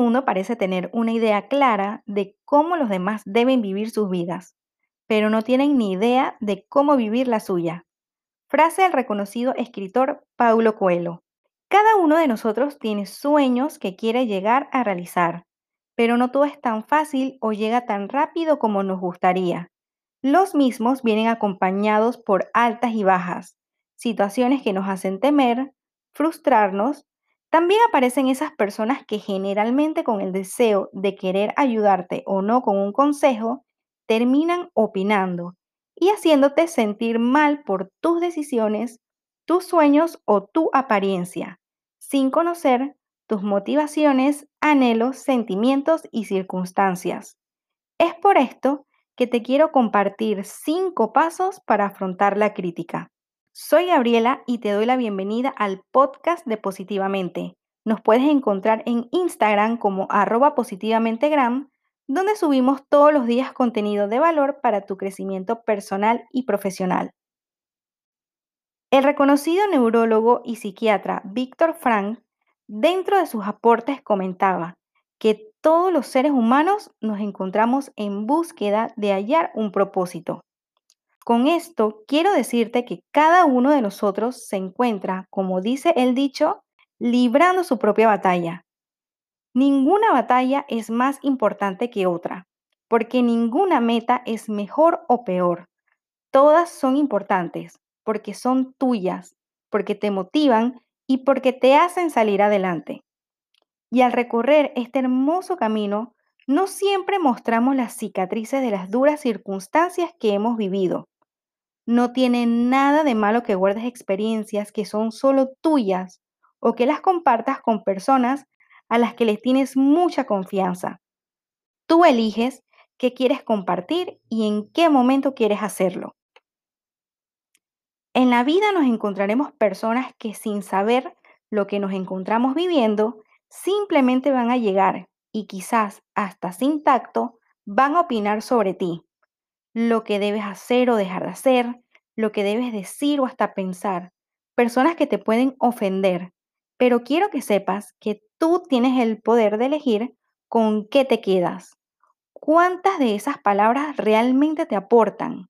mundo parece tener una idea clara de cómo los demás deben vivir sus vidas, pero no tienen ni idea de cómo vivir la suya. Frase del reconocido escritor Paulo Coelho. Cada uno de nosotros tiene sueños que quiere llegar a realizar, pero no todo es tan fácil o llega tan rápido como nos gustaría. Los mismos vienen acompañados por altas y bajas, situaciones que nos hacen temer, frustrarnos también aparecen esas personas que generalmente con el deseo de querer ayudarte o no con un consejo, terminan opinando y haciéndote sentir mal por tus decisiones, tus sueños o tu apariencia, sin conocer tus motivaciones, anhelos, sentimientos y circunstancias. Es por esto que te quiero compartir cinco pasos para afrontar la crítica. Soy Gabriela y te doy la bienvenida al podcast de Positivamente. Nos puedes encontrar en Instagram como arroba positivamentegram, donde subimos todos los días contenido de valor para tu crecimiento personal y profesional. El reconocido neurólogo y psiquiatra Víctor Frank, dentro de sus aportes, comentaba que todos los seres humanos nos encontramos en búsqueda de hallar un propósito. Con esto quiero decirte que cada uno de nosotros se encuentra, como dice el dicho, librando su propia batalla. Ninguna batalla es más importante que otra, porque ninguna meta es mejor o peor. Todas son importantes, porque son tuyas, porque te motivan y porque te hacen salir adelante. Y al recorrer este hermoso camino, no siempre mostramos las cicatrices de las duras circunstancias que hemos vivido. No tiene nada de malo que guardes experiencias que son solo tuyas o que las compartas con personas a las que les tienes mucha confianza. Tú eliges qué quieres compartir y en qué momento quieres hacerlo. En la vida nos encontraremos personas que sin saber lo que nos encontramos viviendo, simplemente van a llegar y quizás hasta sin tacto van a opinar sobre ti, lo que debes hacer o dejar de hacer, lo que debes decir o hasta pensar. Personas que te pueden ofender, pero quiero que sepas que tú tienes el poder de elegir con qué te quedas. ¿Cuántas de esas palabras realmente te aportan?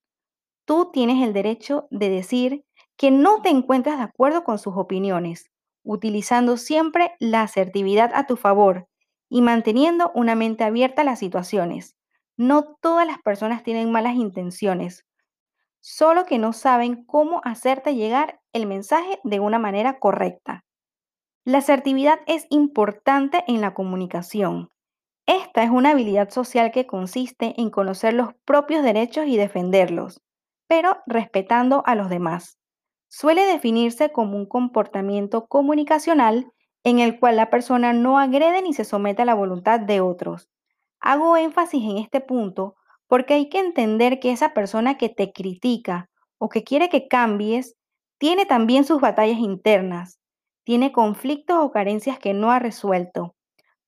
Tú tienes el derecho de decir que no te encuentras de acuerdo con sus opiniones, utilizando siempre la asertividad a tu favor y manteniendo una mente abierta a las situaciones. No todas las personas tienen malas intenciones, solo que no saben cómo hacerte llegar el mensaje de una manera correcta. La asertividad es importante en la comunicación. Esta es una habilidad social que consiste en conocer los propios derechos y defenderlos, pero respetando a los demás. Suele definirse como un comportamiento comunicacional en el cual la persona no agrede ni se somete a la voluntad de otros. Hago énfasis en este punto porque hay que entender que esa persona que te critica o que quiere que cambies tiene también sus batallas internas, tiene conflictos o carencias que no ha resuelto.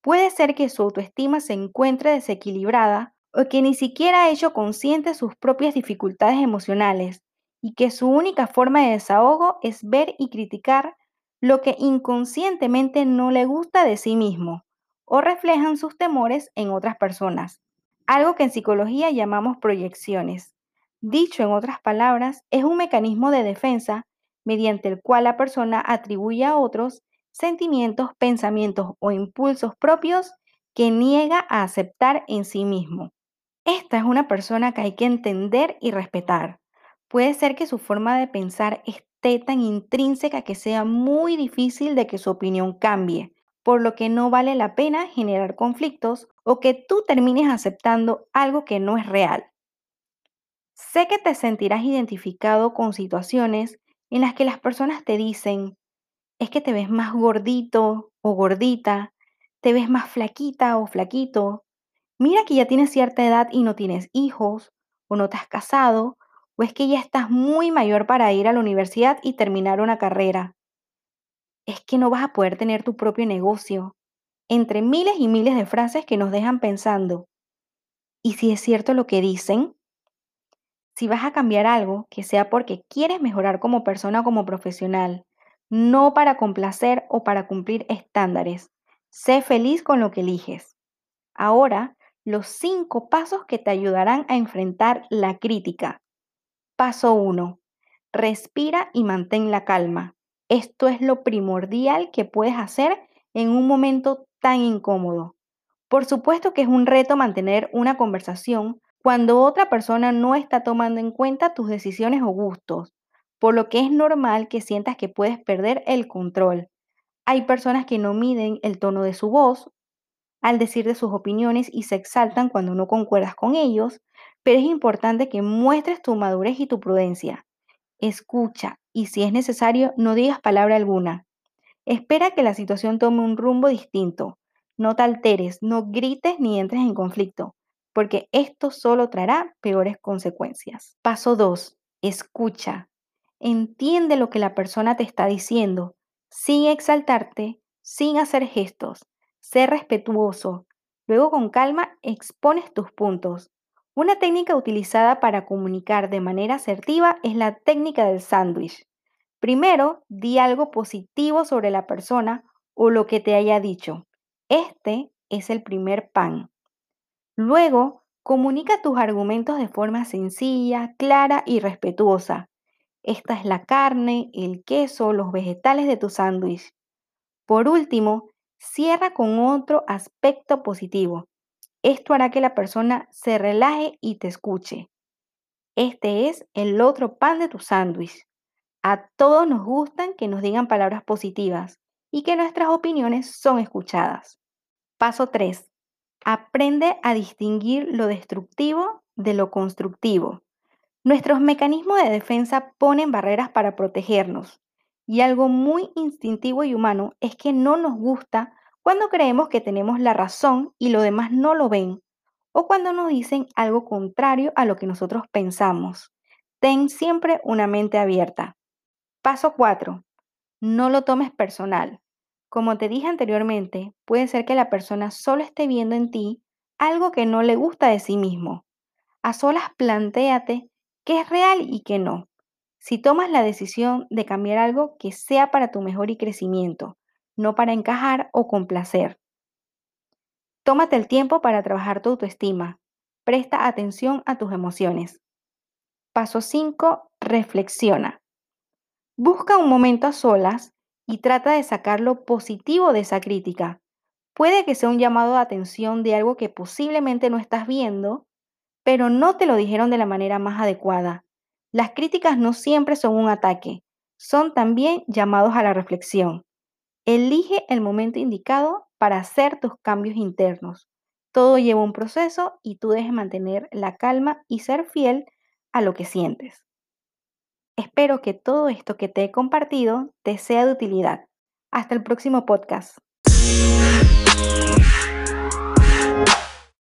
Puede ser que su autoestima se encuentre desequilibrada o que ni siquiera ha hecho consciente sus propias dificultades emocionales y que su única forma de desahogo es ver y criticar lo que inconscientemente no le gusta de sí mismo o reflejan sus temores en otras personas algo que en psicología llamamos proyecciones. Dicho en otras palabras, es un mecanismo de defensa mediante el cual la persona atribuye a otros sentimientos, pensamientos o impulsos propios que niega a aceptar en sí mismo. Esta es una persona que hay que entender y respetar. Puede ser que su forma de pensar tan intrínseca que sea muy difícil de que su opinión cambie, por lo que no vale la pena generar conflictos o que tú termines aceptando algo que no es real. Sé que te sentirás identificado con situaciones en las que las personas te dicen, es que te ves más gordito o gordita, te ves más flaquita o flaquito, mira que ya tienes cierta edad y no tienes hijos, o no te has casado, es que ya estás muy mayor para ir a la universidad y terminar una carrera es que no vas a poder tener tu propio negocio, entre miles y miles de frases que nos dejan pensando. ¿Y si es cierto lo que dicen? Si vas a cambiar algo, que sea porque quieres mejorar como persona o como profesional, no para complacer o para cumplir estándares. Sé feliz con lo que eliges. Ahora, los cinco pasos que te ayudarán a enfrentar la crítica. Paso 1. Respira y mantén la calma. Esto es lo primordial que puedes hacer en un momento tan incómodo. Por supuesto que es un reto mantener una conversación cuando otra persona no está tomando en cuenta tus decisiones o gustos, por lo que es normal que sientas que puedes perder el control. Hay personas que no miden el tono de su voz al decir de sus opiniones y se exaltan cuando no concuerdas con ellos, pero es importante que muestres tu madurez y tu prudencia. Escucha y si es necesario no digas palabra alguna. Espera que la situación tome un rumbo distinto. No te alteres, no grites ni entres en conflicto, porque esto solo traerá peores consecuencias. Paso 2. Escucha. Entiende lo que la persona te está diciendo, sin exaltarte, sin hacer gestos. Sé respetuoso. Luego con calma expones tus puntos. Una técnica utilizada para comunicar de manera asertiva es la técnica del sándwich. Primero, di algo positivo sobre la persona o lo que te haya dicho. Este es el primer pan. Luego, comunica tus argumentos de forma sencilla, clara y respetuosa. Esta es la carne, el queso, los vegetales de tu sándwich. Por último, cierra con otro aspecto positivo. Esto hará que la persona se relaje y te escuche. Este es el otro pan de tu sándwich. A todos nos gustan que nos digan palabras positivas y que nuestras opiniones son escuchadas. Paso 3. Aprende a distinguir lo destructivo de lo constructivo. Nuestros mecanismos de defensa ponen barreras para protegernos y algo muy instintivo y humano es que no nos gusta cuando creemos que tenemos la razón y los demás no lo ven o cuando nos dicen algo contrario a lo que nosotros pensamos. Ten siempre una mente abierta. Paso 4. No lo tomes personal. Como te dije anteriormente, puede ser que la persona solo esté viendo en ti algo que no le gusta de sí mismo. A solas plantéate qué es real y qué no. Si tomas la decisión de cambiar algo que sea para tu mejor y crecimiento, no para encajar o complacer. Tómate el tiempo para trabajar tu autoestima. Presta atención a tus emociones. Paso 5. Reflexiona. Busca un momento a solas y trata de sacar lo positivo de esa crítica. Puede que sea un llamado de atención de algo que posiblemente no estás viendo, pero no te lo dijeron de la manera más adecuada. Las críticas no siempre son un ataque, son también llamados a la reflexión. Elige el momento indicado para hacer tus cambios internos. Todo lleva un proceso y tú debes mantener la calma y ser fiel a lo que sientes. Espero que todo esto que te he compartido te sea de utilidad. Hasta el próximo podcast.